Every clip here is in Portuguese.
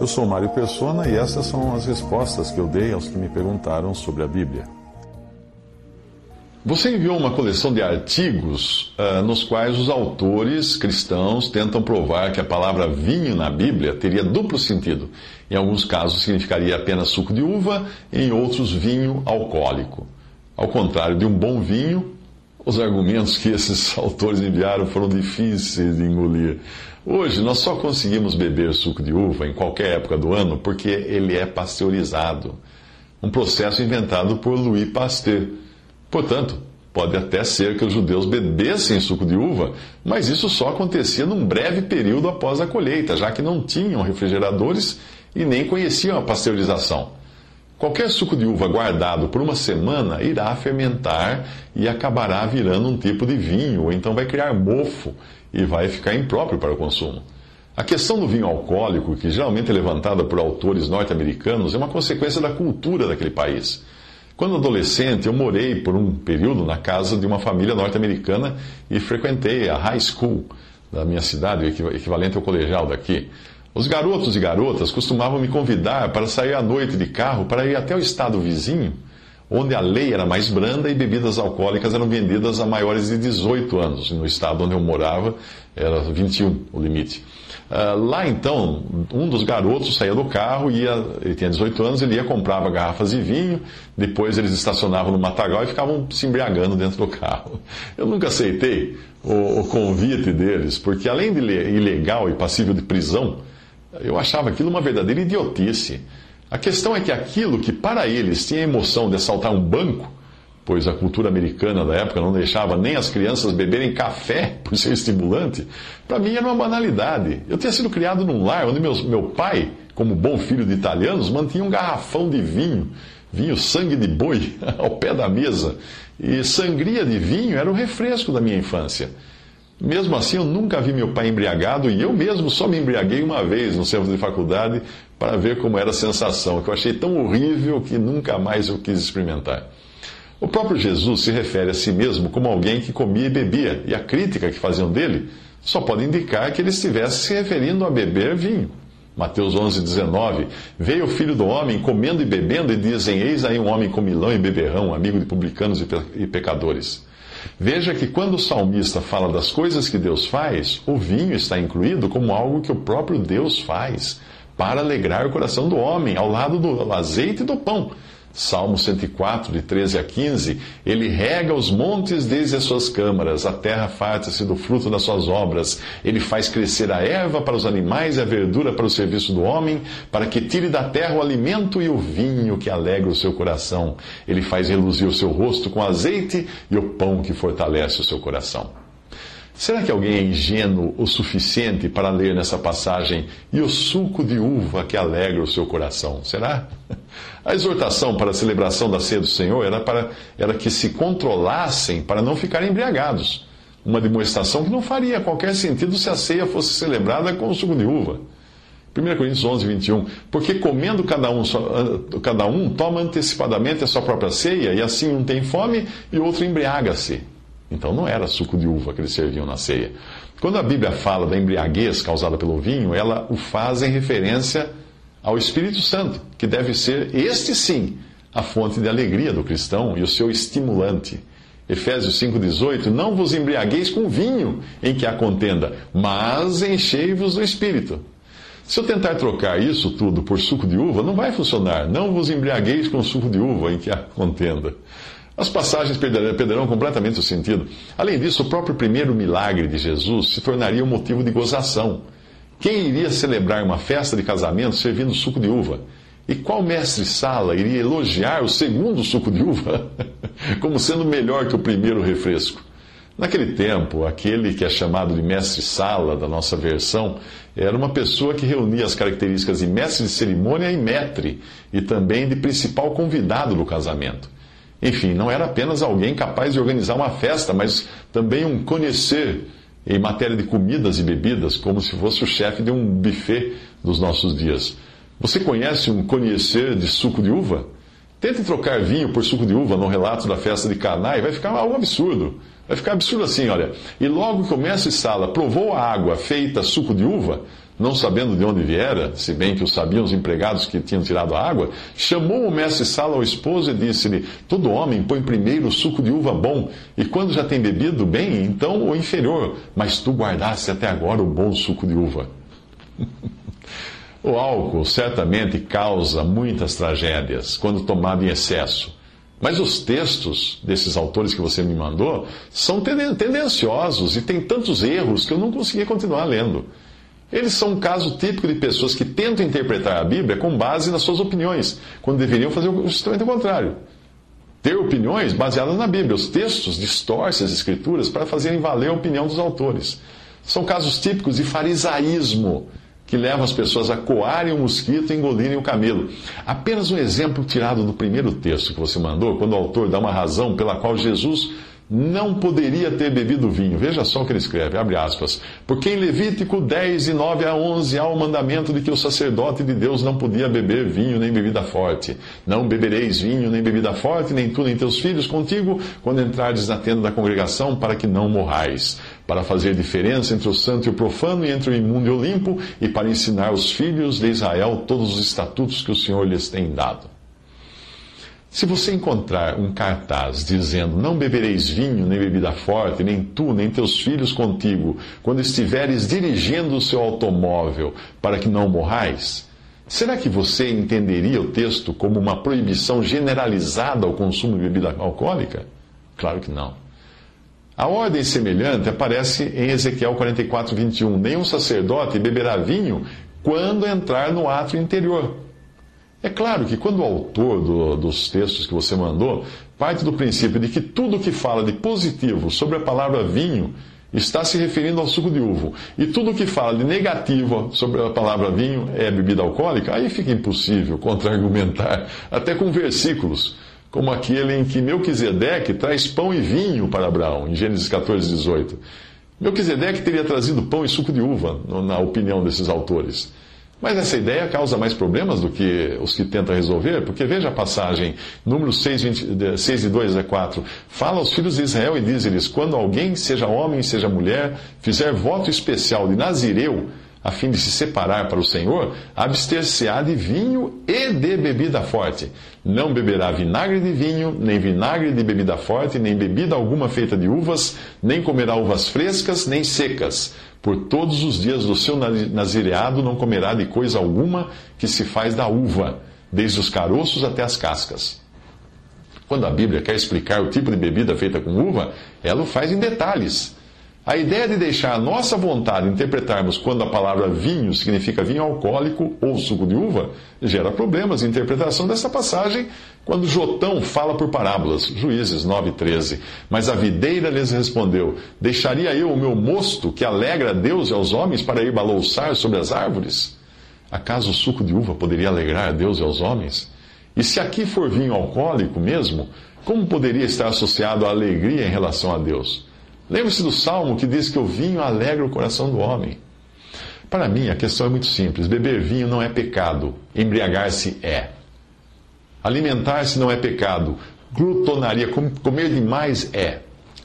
Eu sou Mário Persona e essas são as respostas que eu dei aos que me perguntaram sobre a Bíblia. Você enviou uma coleção de artigos uh, nos quais os autores cristãos tentam provar que a palavra vinho na Bíblia teria duplo sentido. Em alguns casos significaria apenas suco de uva, em outros vinho alcoólico. Ao contrário de um bom vinho, os argumentos que esses autores enviaram foram difíceis de engolir. Hoje nós só conseguimos beber suco de uva em qualquer época do ano porque ele é pasteurizado. Um processo inventado por Louis Pasteur Portanto, pode até ser que os judeus bebessem suco de uva, mas isso só acontecia num breve período após a colheita, já que não tinham refrigeradores e nem conheciam a pasteurização. Qualquer suco de uva guardado por uma semana irá fermentar e acabará virando um tipo de vinho, ou então vai criar mofo e vai ficar impróprio para o consumo. A questão do vinho alcoólico, que geralmente é levantada por autores norte-americanos, é uma consequência da cultura daquele país. Quando adolescente, eu morei por um período na casa de uma família norte-americana e frequentei a high school da minha cidade, o equivalente ao colegial daqui. Os garotos e garotas costumavam me convidar para sair à noite de carro para ir até o estado vizinho, onde a lei era mais branda e bebidas alcoólicas eram vendidas a maiores de 18 anos. No estado onde eu morava, era 21 o limite. Uh, lá então, um dos garotos saía do carro, ia, ele tinha 18 anos, ele ia comprava garrafas de vinho, depois eles estacionavam no matagal e ficavam se embriagando dentro do carro. Eu nunca aceitei o, o convite deles, porque além de ilegal e passível de prisão, eu achava aquilo uma verdadeira idiotice. A questão é que aquilo que para eles tinha a emoção de assaltar um banco, pois a cultura americana da época não deixava nem as crianças beberem café por ser estimulante, para mim era uma banalidade. Eu tinha sido criado num lar onde meus, meu pai, como bom filho de italianos, mantinha um garrafão de vinho, vinho sangue de boi, ao pé da mesa. E sangria de vinho era o refresco da minha infância. Mesmo assim, eu nunca vi meu pai embriagado e eu mesmo só me embriaguei uma vez no centro de faculdade para ver como era a sensação, que eu achei tão horrível que nunca mais eu quis experimentar. O próprio Jesus se refere a si mesmo como alguém que comia e bebia, e a crítica que faziam dele só pode indicar que ele estivesse se referindo a beber vinho. Mateus 11, 19. Veio o filho do homem comendo e bebendo, e dizem: Eis aí um homem comilão e beberrão, amigo de publicanos e pecadores. Veja que quando o salmista fala das coisas que Deus faz, o vinho está incluído como algo que o próprio Deus faz para alegrar o coração do homem, ao lado do azeite e do pão. Salmo 104, de 13 a 15, ele rega os montes desde as suas câmaras, a terra farta-se do fruto das suas obras, ele faz crescer a erva para os animais e a verdura para o serviço do homem, para que tire da terra o alimento e o vinho que alegra o seu coração. Ele faz reluzir o seu rosto com azeite e o pão que fortalece o seu coração. Será que alguém é ingênuo o suficiente para ler nessa passagem e o suco de uva que alegra o seu coração? Será? A exortação para a celebração da ceia do Senhor era, para, era que se controlassem para não ficarem embriagados. Uma demonstração que não faria qualquer sentido se a ceia fosse celebrada com o suco de uva. 1 Coríntios 11, 21. Porque comendo cada um, cada um toma antecipadamente a sua própria ceia, e assim um tem fome e outro embriaga-se. Então não era suco de uva que eles serviam na ceia. Quando a Bíblia fala da embriaguez causada pelo vinho, ela o faz em referência ao Espírito Santo, que deve ser, este sim, a fonte de alegria do cristão e o seu estimulante. Efésios 5,18: Não vos embriagueis com vinho em que há contenda, mas enchei-vos do Espírito. Se eu tentar trocar isso tudo por suco de uva, não vai funcionar. Não vos embriagueis com suco de uva em que há contenda. As passagens perderão, completamente o sentido. Além disso, o próprio primeiro milagre de Jesus se tornaria um motivo de gozação. Quem iria celebrar uma festa de casamento servindo suco de uva? E qual mestre-sala iria elogiar o segundo suco de uva como sendo melhor que o primeiro refresco? Naquele tempo, aquele que é chamado de mestre-sala da nossa versão era uma pessoa que reunia as características de mestre de cerimônia e metre, e também de principal convidado do casamento. Enfim, não era apenas alguém capaz de organizar uma festa, mas também um conhecer em matéria de comidas e bebidas, como se fosse o chefe de um buffet dos nossos dias. Você conhece um conhecer de suco de uva? Tente trocar vinho por suco de uva no relato da festa de Caná e vai ficar algo absurdo. Vai ficar absurdo assim, olha. E logo que o mestre Sala provou a água feita suco de uva, não sabendo de onde viera, se bem que o sabiam os empregados que tinham tirado a água, chamou o mestre Sala ao esposo e disse-lhe: Todo homem põe primeiro o suco de uva bom, e quando já tem bebido bem, então o inferior, mas tu guardaste até agora o bom suco de uva. O álcool certamente causa muitas tragédias quando tomado em excesso. Mas os textos desses autores que você me mandou são tendenciosos e tem tantos erros que eu não consegui continuar lendo. Eles são um caso típico de pessoas que tentam interpretar a Bíblia com base nas suas opiniões, quando deveriam fazer justamente o contrário. Ter opiniões baseadas na Bíblia. Os textos distorcem as escrituras para fazerem valer a opinião dos autores. São casos típicos de farisaísmo que levam as pessoas a coarem o mosquito e engolirem o camelo. Apenas um exemplo tirado do primeiro texto que você mandou, quando o autor dá uma razão pela qual Jesus não poderia ter bebido vinho. Veja só o que ele escreve, abre aspas. Porque em Levítico 10, e 9 a 11, há o mandamento de que o sacerdote de Deus não podia beber vinho nem bebida forte. Não bebereis vinho nem bebida forte, nem tu nem teus filhos contigo, quando entrardes na tenda da congregação, para que não morrais. Para fazer diferença entre o santo e o profano, e entre o imundo e o limpo, e para ensinar os filhos de Israel todos os estatutos que o Senhor lhes tem dado. Se você encontrar um cartaz dizendo: Não bebereis vinho, nem bebida forte, nem tu, nem teus filhos contigo, quando estiveres dirigindo o seu automóvel, para que não morrais, será que você entenderia o texto como uma proibição generalizada ao consumo de bebida alcoólica? Claro que não. A ordem semelhante aparece em Ezequiel 44, 21. Nenhum sacerdote beberá vinho quando entrar no ato interior é claro que quando o autor do, dos textos que você mandou parte do princípio de que tudo que fala de positivo sobre a palavra vinho está se referindo ao suco de uva, e tudo que fala de negativo sobre a palavra vinho é bebida alcoólica, aí fica impossível contra-argumentar, até com versículos, como aquele em que Melquisedeque traz pão e vinho para Abraão, em Gênesis 14, 18. Melquisedeque teria trazido pão e suco de uva, na opinião desses autores. Mas essa ideia causa mais problemas do que os que tenta resolver, porque veja a passagem, número 6, 20, 6 de 2 a 4. Fala aos filhos de Israel e diz-lhes: Quando alguém, seja homem, seja mulher, fizer voto especial de Nazireu, a fim de se separar para o Senhor, abster-se-á de vinho e de bebida forte. Não beberá vinagre de vinho, nem vinagre de bebida forte, nem bebida alguma feita de uvas, nem comerá uvas frescas, nem secas por todos os dias do seu nazireado não comerá de coisa alguma que se faz da uva, desde os caroços até as cascas. Quando a Bíblia quer explicar o tipo de bebida feita com uva, ela o faz em detalhes a ideia de deixar a nossa vontade interpretarmos quando a palavra vinho significa vinho alcoólico ou suco de uva gera problemas de interpretação dessa passagem quando Jotão fala por parábolas, Juízes 9,13. Mas a videira lhes respondeu: Deixaria eu o meu mosto que alegra a Deus e aos homens para ir balouçar sobre as árvores? Acaso o suco de uva poderia alegrar a Deus e aos homens? E se aqui for vinho alcoólico mesmo, como poderia estar associado à alegria em relação a Deus? Lembre-se do salmo que diz que o vinho alegra o coração do homem. Para mim, a questão é muito simples: beber vinho não é pecado, embriagar-se é. Alimentar-se não é pecado, glutonaria, comer demais é.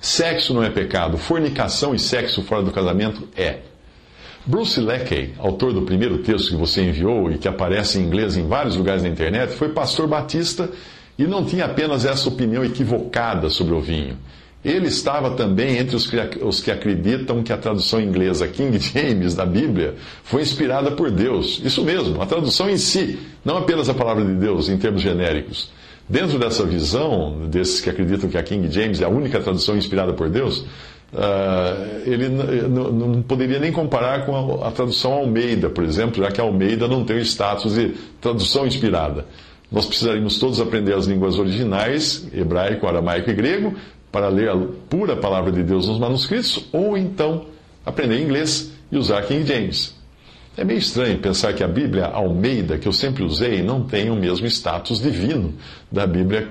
Sexo não é pecado, fornicação e sexo fora do casamento é. Bruce Leckey, autor do primeiro texto que você enviou e que aparece em inglês em vários lugares na internet, foi pastor batista e não tinha apenas essa opinião equivocada sobre o vinho. Ele estava também entre os que, os que acreditam que a tradução inglesa King James da Bíblia foi inspirada por Deus. Isso mesmo, a tradução em si, não apenas a palavra de Deus em termos genéricos. Dentro dessa visão, desses que acreditam que a King James é a única tradução inspirada por Deus, uh, ele não poderia nem comparar com a, a tradução Almeida, por exemplo, já que a Almeida não tem o status de tradução inspirada. Nós precisaríamos todos aprender as línguas originais, hebraico, aramaico e grego, para ler a pura palavra de Deus nos manuscritos, ou então aprender inglês e usar King James. É meio estranho pensar que a Bíblia Almeida, que eu sempre usei, não tem o mesmo status divino da Bíblia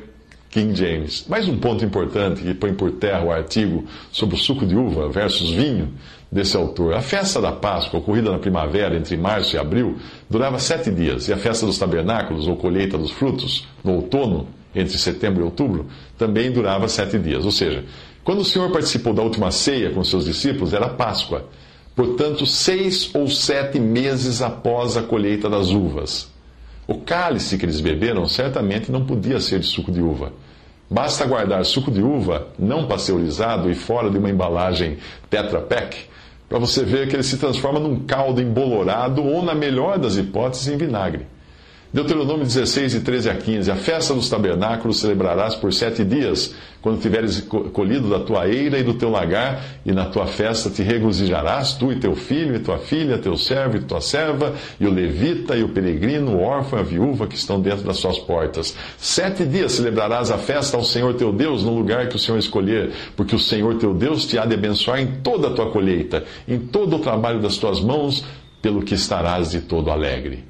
King James. Mais um ponto importante que põe por terra o artigo sobre o suco de uva versus vinho desse autor. A festa da Páscoa, ocorrida na primavera, entre março e abril, durava sete dias, e a festa dos tabernáculos, ou colheita dos frutos, no outono, entre setembro e outubro, também durava sete dias. Ou seja, quando o Senhor participou da última ceia com seus discípulos, era Páscoa. Portanto, seis ou sete meses após a colheita das uvas. O cálice que eles beberam certamente não podia ser de suco de uva. Basta guardar suco de uva não pasteurizado e fora de uma embalagem Tetra Pak para você ver que ele se transforma num caldo embolorado ou, na melhor das hipóteses, em vinagre. Deuteronômio 16, de 13 a 15. A festa dos tabernáculos celebrarás por sete dias, quando tiveres colhido da tua eira e do teu lagar, e na tua festa te regozijarás, tu e teu filho, e tua filha, teu servo e tua serva, e o levita, e o peregrino, o órfão e a viúva que estão dentro das suas portas. Sete dias celebrarás a festa ao Senhor teu Deus, no lugar que o Senhor escolher, porque o Senhor teu Deus te há de abençoar em toda a tua colheita, em todo o trabalho das tuas mãos, pelo que estarás de todo alegre.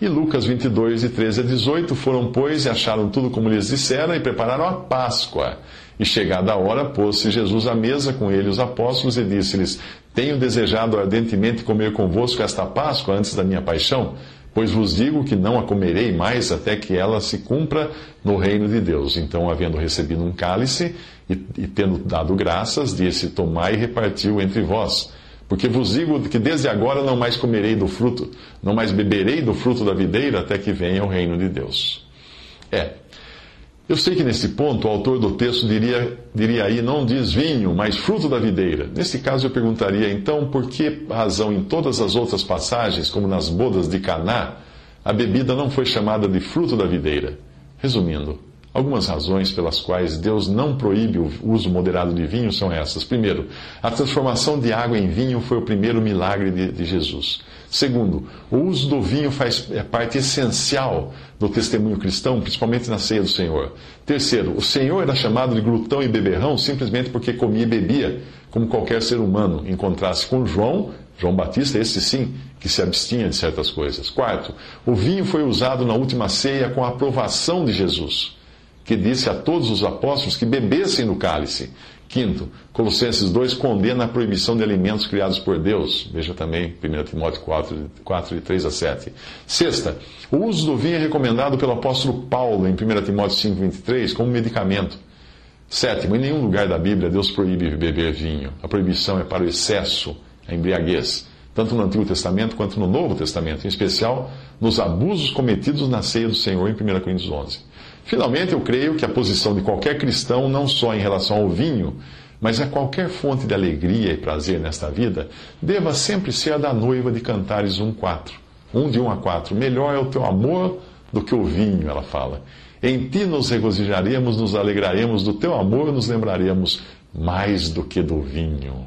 E Lucas 22, de 13 a 18, foram, pois, e acharam tudo como lhes disseram, e prepararam a Páscoa. E chegada a hora, pôs-se Jesus à mesa com ele os apóstolos, e disse-lhes: Tenho desejado ardentemente comer convosco esta Páscoa antes da minha paixão, pois vos digo que não a comerei mais até que ela se cumpra no reino de Deus. Então, havendo recebido um cálice, e, e tendo dado graças, disse: Tomai e repartiu entre vós. Porque vos digo que desde agora não mais comerei do fruto, não mais beberei do fruto da videira até que venha o reino de Deus. É. Eu sei que nesse ponto o autor do texto diria, diria aí, não diz vinho, mas fruto da videira. Nesse caso eu perguntaria então por que razão em todas as outras passagens, como nas bodas de Caná, a bebida não foi chamada de fruto da videira? Resumindo, Algumas razões pelas quais Deus não proíbe o uso moderado de vinho são essas. Primeiro, a transformação de água em vinho foi o primeiro milagre de, de Jesus. Segundo, o uso do vinho faz é parte essencial do testemunho cristão, principalmente na ceia do Senhor. Terceiro, o Senhor era chamado de glutão e beberrão simplesmente porque comia e bebia, como qualquer ser humano, em contraste com João, João Batista, esse sim, que se abstinha de certas coisas. Quarto, o vinho foi usado na última ceia com a aprovação de Jesus que disse a todos os apóstolos que bebessem no cálice. Quinto, Colossenses 2 condena a proibição de alimentos criados por Deus. Veja também 1 Timóteo 4, 4, de 3 a 7. Sexta, o uso do vinho é recomendado pelo apóstolo Paulo em 1 Timóteo 5, 23 como medicamento. Sétimo, em nenhum lugar da Bíblia Deus proíbe beber vinho. A proibição é para o excesso, a embriaguez, tanto no Antigo Testamento quanto no Novo Testamento, em especial nos abusos cometidos na ceia do Senhor em 1 Coríntios 11. Finalmente, eu creio que a posição de qualquer cristão, não só em relação ao vinho, mas a qualquer fonte de alegria e prazer nesta vida, deva sempre ser a da noiva de Cantares 1.4. 1 de 1 a 4. Melhor é o teu amor do que o vinho, ela fala. Em ti nos regozijaremos, nos alegraremos do teu amor, nos lembraremos mais do que do vinho.